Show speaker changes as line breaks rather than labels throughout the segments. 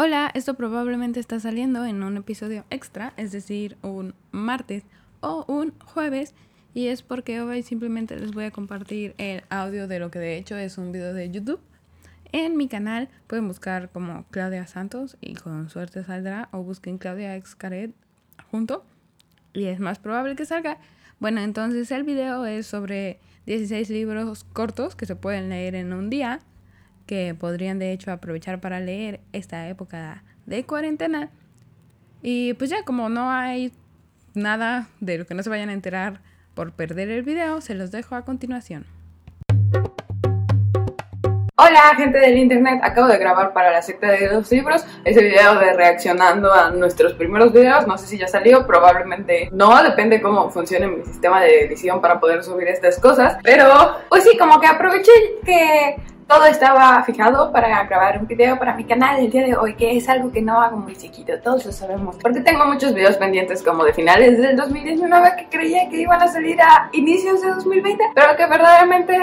Hola, esto probablemente está saliendo en un episodio extra, es decir, un martes o un jueves, y es porque hoy simplemente les voy a compartir el audio de lo que de hecho es un video de YouTube. En mi canal pueden buscar como Claudia Santos y con suerte saldrá, o busquen Claudia Xcaret junto, y es más probable que salga. Bueno, entonces el video es sobre 16 libros cortos que se pueden leer en un día que podrían de hecho aprovechar para leer esta época de cuarentena. Y pues ya como no hay nada de lo que no se vayan a enterar por perder el video, se los dejo a continuación.
Hola gente del internet, acabo de grabar para la secta de los libros ese video de reaccionando a nuestros primeros videos, no sé si ya salió, probablemente no, depende cómo funcione mi sistema de edición para poder subir estas cosas, pero pues sí, como que aproveché que todo estaba fijado para grabar un video para mi canal el día de hoy, que es algo que no hago muy chiquito, todos lo sabemos. Porque tengo muchos videos pendientes como de finales del 2019 que creía que iban a salir a inicios de 2020, pero que verdaderamente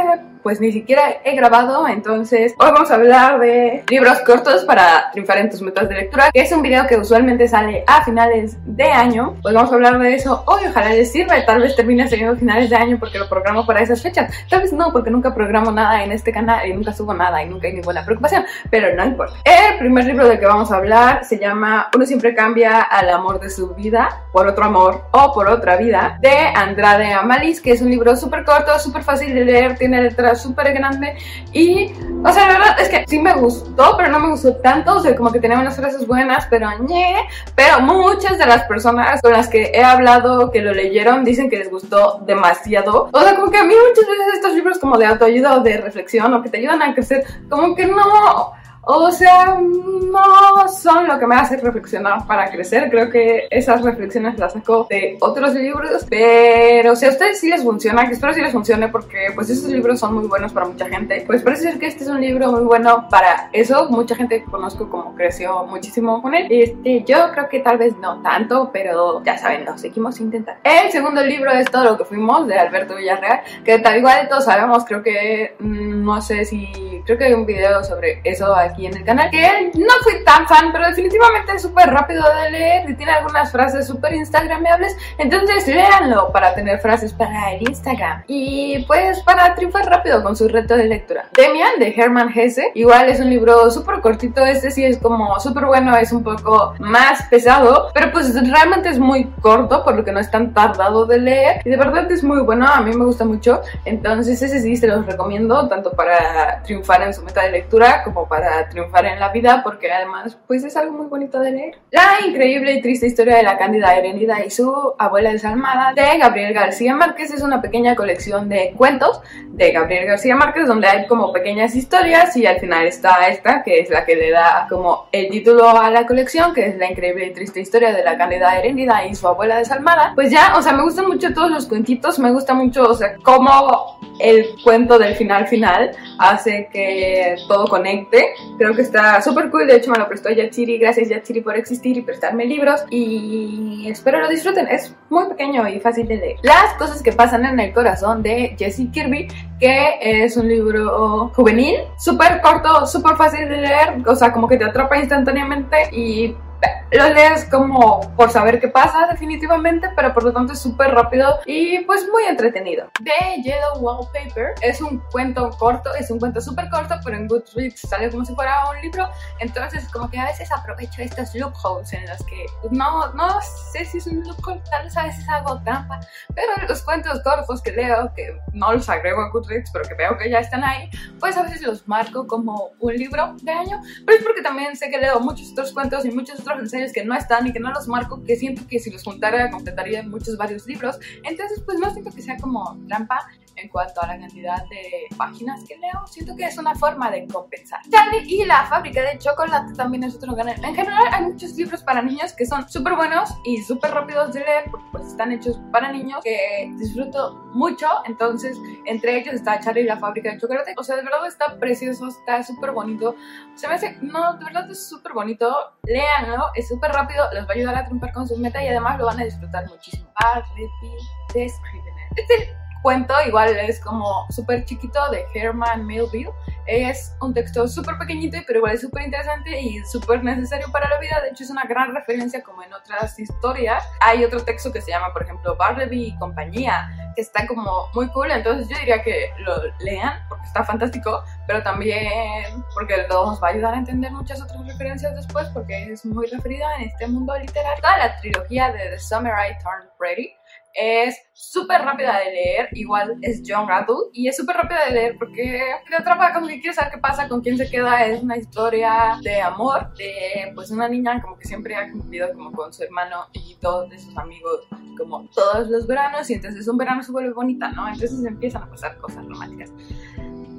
pues ni siquiera he grabado, entonces hoy vamos a hablar de libros cortos para triunfar en tus metas de lectura, que es un video que usualmente sale a finales de año, pues vamos a hablar de eso hoy, ojalá les sirva, tal vez termine saliendo a finales de año porque lo programo para esas fechas, tal vez no, porque nunca programo nada en este canal y nunca subo nada y nunca hay ninguna preocupación, pero no importa. El primer libro del que vamos a hablar se llama Uno siempre cambia al amor de su vida por otro amor o por otra vida, de Andrade Amalis, que es un libro súper corto, súper fácil de leer, tiene letras súper grande y, o sea, la verdad es que sí me gustó, pero no me gustó tanto, o sea, como que tenía unas frases buenas, pero ñe, pero muchas de las personas con las que he hablado que lo leyeron dicen que les gustó demasiado, o sea, como que a mí muchas veces estos libros como de autoayuda o de reflexión o que te ayudan a crecer, como que no o sea, no son lo que me hace reflexionar para crecer. Creo que esas reflexiones las saco de otros libros. Pero si a ustedes sí les funciona, que espero sí les funcione porque pues esos libros son muy buenos para mucha gente. Pues parece ser que este es un libro muy bueno para eso. Mucha gente conozco como creció muchísimo con él. Este, yo creo que tal vez no tanto, pero ya saben, lo seguimos intentando. El segundo libro es Todo lo que fuimos de Alberto Villarreal, que tal igual todos sabemos, creo que mm, no sé si creo que hay un video sobre eso aquí en el canal, que no fui tan fan, pero definitivamente es súper rápido de leer y tiene algunas frases súper instagramables, entonces léanlo para tener frases para el Instagram. Y pues para triunfar rápido con su reto de lectura. Demian de Hermann Hesse, igual es un libro súper cortito, este sí es como súper bueno, es un poco más pesado, pero pues realmente es muy corto, por lo que no es tan tardado de leer y de verdad es muy bueno, a mí me gusta mucho, entonces ese sí se los recomiendo, tanto para triunfar en su meta de lectura como para triunfar en la vida porque además pues es algo muy bonito de leer. La increíble y triste historia de la Cándida Herenida y su abuela desalmada de Gabriel García Márquez es una pequeña colección de cuentos de Gabriel García Márquez donde hay como pequeñas historias y al final está esta que es la que le da como el título a la colección que es la increíble y triste historia de la Cándida Herenida y su abuela desalmada. Pues ya, o sea, me gustan mucho todos los cuentitos, me gusta mucho, o sea, cómo el cuento del final final hace que todo conecte. Creo que está súper cool, de hecho me lo prestó Yachiri, gracias Yachiri por existir y prestarme libros. Y espero lo disfruten, es muy pequeño y fácil de leer. Las cosas que pasan en el corazón de Jessie Kirby, que es un libro juvenil, súper corto, súper fácil de leer, o sea, como que te atrapa instantáneamente y lo lees como por saber qué pasa definitivamente, pero por lo tanto es súper rápido y pues muy entretenido. The Yellow Wallpaper es un cuento corto, es un cuento súper corto, pero en Goodreads sale como si fuera un libro, entonces como que a veces aprovecho estos loopholes en los que no, no sé si es un loophole, tal vez a veces hago trampa, pero los cuentos cortos que leo, que no los agrego a Goodreads, pero que veo que ya están ahí, pues a veces los marco como un libro de año, pero es porque también sé que leo muchos otros cuentos y muchos otros ensayos que no están y que no los marco, que siento que si los juntara completaría muchos varios libros. Entonces, pues no siento que sea como trampa en cuanto a la cantidad de páginas que leo. Siento que es una forma de compensar. Charlie y la fábrica de chocolate también es otro canal. En general hay muchos libros para niños que son súper buenos y súper rápidos de leer porque pues están hechos para niños que disfruto mucho. Entonces, entre ellos está Charlie y la fábrica de chocolate. O sea, de verdad está precioso, está súper bonito. Se me hace, no, de verdad es súper bonito. Léanlo, es súper rápido, les va a ayudar a triunfar con su meta y además lo van a disfrutar muchísimo. Ah, de Scrivener. Este cuento, igual es como súper chiquito de Herman Melville. Es un texto súper pequeñito, pero igual es súper interesante y súper necesario para la vida. De hecho, es una gran referencia como en otras historias. Hay otro texto que se llama, por ejemplo, Barleby y compañía, que está como muy cool. Entonces yo diría que lo lean porque está fantástico, pero también porque nos va a ayudar a entender muchas otras referencias después porque es muy referida en este mundo literario. Toda la trilogía de The Summer I Turned Pretty es súper rápida de leer, igual es John Rattle, y es súper rápida de leer porque te atrapa como que quieres saber qué pasa, con quién se queda, es una historia de amor, de pues una niña como que siempre ha cumplido como con su hermano y todos de sus amigos como todos los veranos, y entonces un verano se vuelve bonita, ¿no? Entonces empiezan a pasar cosas románticas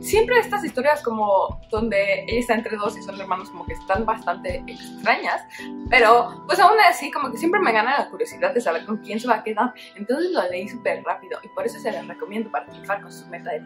siempre estas historias como donde ella está entre dos y son hermanos como que están bastante extrañas, pero pues aún así como que siempre me gana la curiosidad de saber con quién se va a quedar, entonces lo leí súper rápido y por eso se les recomiendo para triunfar con su meta de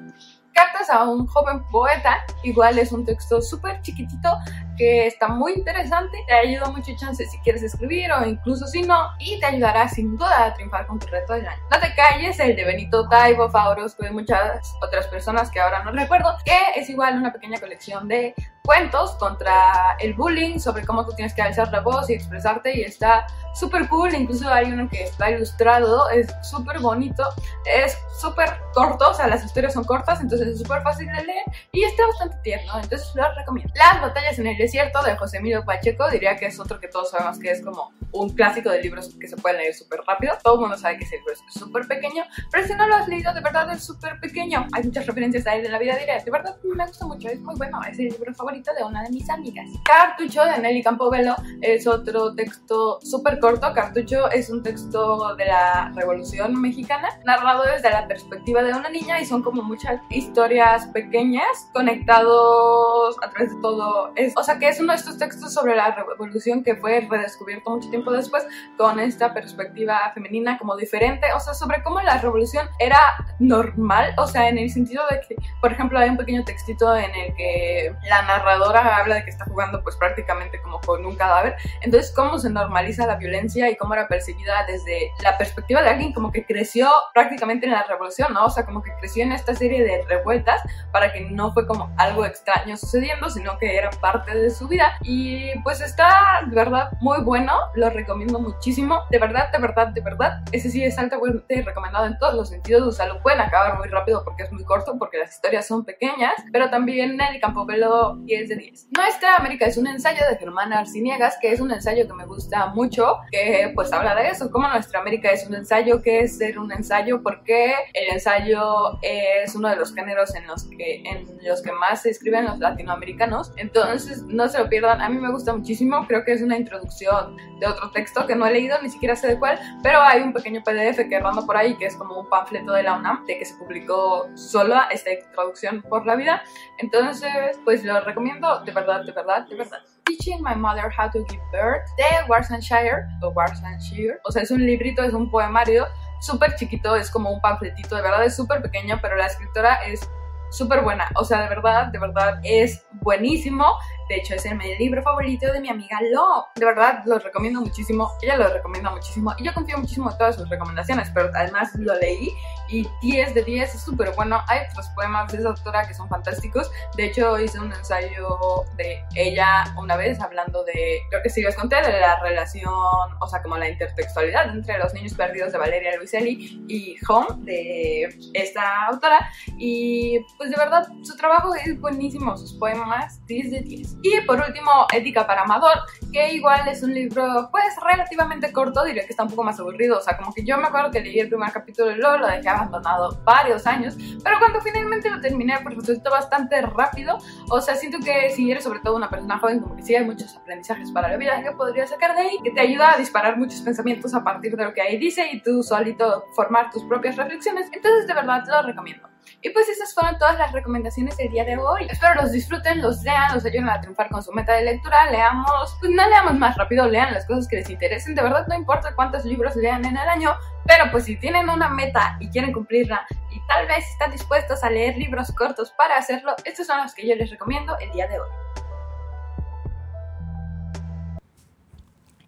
Cartas a un joven poeta, igual es un texto súper chiquitito que está muy interesante, te ayuda mucho chance si quieres escribir o incluso si no, y te ayudará sin duda a triunfar con tu reto del año. No te calles, el de Benito Taibo, Favorosco y muchas otras personas que ahora no recuerdo, que es igual una pequeña colección de cuentos contra el bullying, sobre cómo tú tienes que alzar la voz y expresarte y está súper cool, incluso hay uno que está ilustrado, es súper bonito, es súper corto, o sea, las historias son cortas, entonces es súper fácil de leer y está bastante tierno, entonces lo recomiendo. Las batallas en el desierto de José Emilio Pacheco, diría que es otro que todos sabemos que es como un clásico de libros que se pueden leer súper rápido, todo el mundo sabe que ese libro es súper pequeño, pero si no lo has leído, de verdad es súper pequeño, hay muchas referencias a él en la vida diaria, de verdad me gusta mucho, es muy bueno, es el libro favorito de una de mis amigas. Cartucho de Nelly Campobello es otro texto súper corto. Cartucho es un texto de la Revolución Mexicana, narrado desde la perspectiva de una niña y son como muchas historias pequeñas conectados a través de todo. Es, o sea que es uno de estos textos sobre la revolución que fue redescubierto mucho tiempo después con esta perspectiva femenina como diferente, o sea, sobre cómo la revolución era normal, o sea, en el sentido de que, por ejemplo, hay un pequeño textito en el que la narradora habla de que está jugando pues prácticamente como con un cadáver. Entonces, cómo se normaliza la violencia y cómo era percibida desde la perspectiva de alguien como que creció prácticamente en la revolución, ¿no? O sea, como que creció en esta serie de revueltas para que no fue como algo extraño sucediendo, sino que era parte de su vida. Y pues está de verdad muy bueno, lo recomiendo muchísimo. De verdad, de verdad, de verdad. Ese sí es altamente recomendado en todos los sentidos. O sea, lo pueden acabar muy rápido porque es muy corto, porque las historias son pequeñas, pero también el Campobello 10 de 10. Nuestra América es un ensayo de Germán Arciniegas, que es un ensayo que me gusta mucho, que pues habla de eso, como Nuestra América es un ensayo, que es ser un ensayo, porque el ensayo es uno de los géneros en los que, en los que más se escriben los latinoamericanos. Entonces, no se lo pierdan, a mí me gusta muchísimo, creo que es una introducción de otro texto que no he leído, ni siquiera sé de cuál, pero hay un pequeño PDF que ronda por ahí, que es como un panfleto de la UNAM, de que se publicó sola esta introducción por la vida. Entonces, pues lo recomiendo de verdad, de verdad, de verdad. Teaching My Mother How to Give Birth de Warsanshire o Warsanshire. O sea, es un librito, es un poemario súper chiquito, es como un panfletito, de verdad es súper pequeño, pero la escritora es súper buena. O sea, de verdad, de verdad es buenísimo. De hecho, es el libro favorito de mi amiga Lo. De verdad, lo recomiendo muchísimo. Ella lo recomienda muchísimo. Y yo confío muchísimo en todas sus recomendaciones, pero además lo leí y 10 de 10 es súper bueno. Hay otros poemas de esa autora que son fantásticos. De hecho, hice un ensayo de ella una vez hablando de, creo que sí les conté, de la relación, o sea, como la intertextualidad entre los niños perdidos de Valeria Luiselli y Home, de esta autora. Y pues de verdad, su trabajo es buenísimo, sus poemas 10 de 10. Y por último, Ética para Amador, que igual es un libro pues relativamente corto, diría que está un poco más aburrido, o sea, como que yo me acuerdo que leí el primer capítulo y luego lo dejé abandonado varios años, pero cuando finalmente lo terminé pues resultó bastante rápido, o sea, siento que si eres sobre todo una persona joven, como que sí hay muchos aprendizajes para la vida que podrías sacar de ahí, que te ayuda a disparar muchos pensamientos a partir de lo que ahí dice y tú solito formar tus propias reflexiones, entonces de verdad lo recomiendo. Y pues esas fueron todas las recomendaciones del día de hoy. Espero los disfruten, los lean, los ayuden a triunfar con su meta de lectura. Leamos, pues no leamos más rápido, lean las cosas que les interesen. De verdad no importa cuántos libros lean en el año, pero pues si tienen una meta y quieren cumplirla y tal vez están dispuestos a leer libros cortos para hacerlo, estos son los que yo les recomiendo el día de hoy.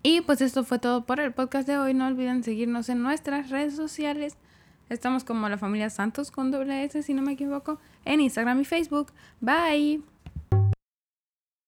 Y pues esto fue todo por el podcast de hoy. No olviden seguirnos en nuestras redes sociales Estamos como la familia Santos con doble S, si no me equivoco, en Instagram y Facebook. Bye.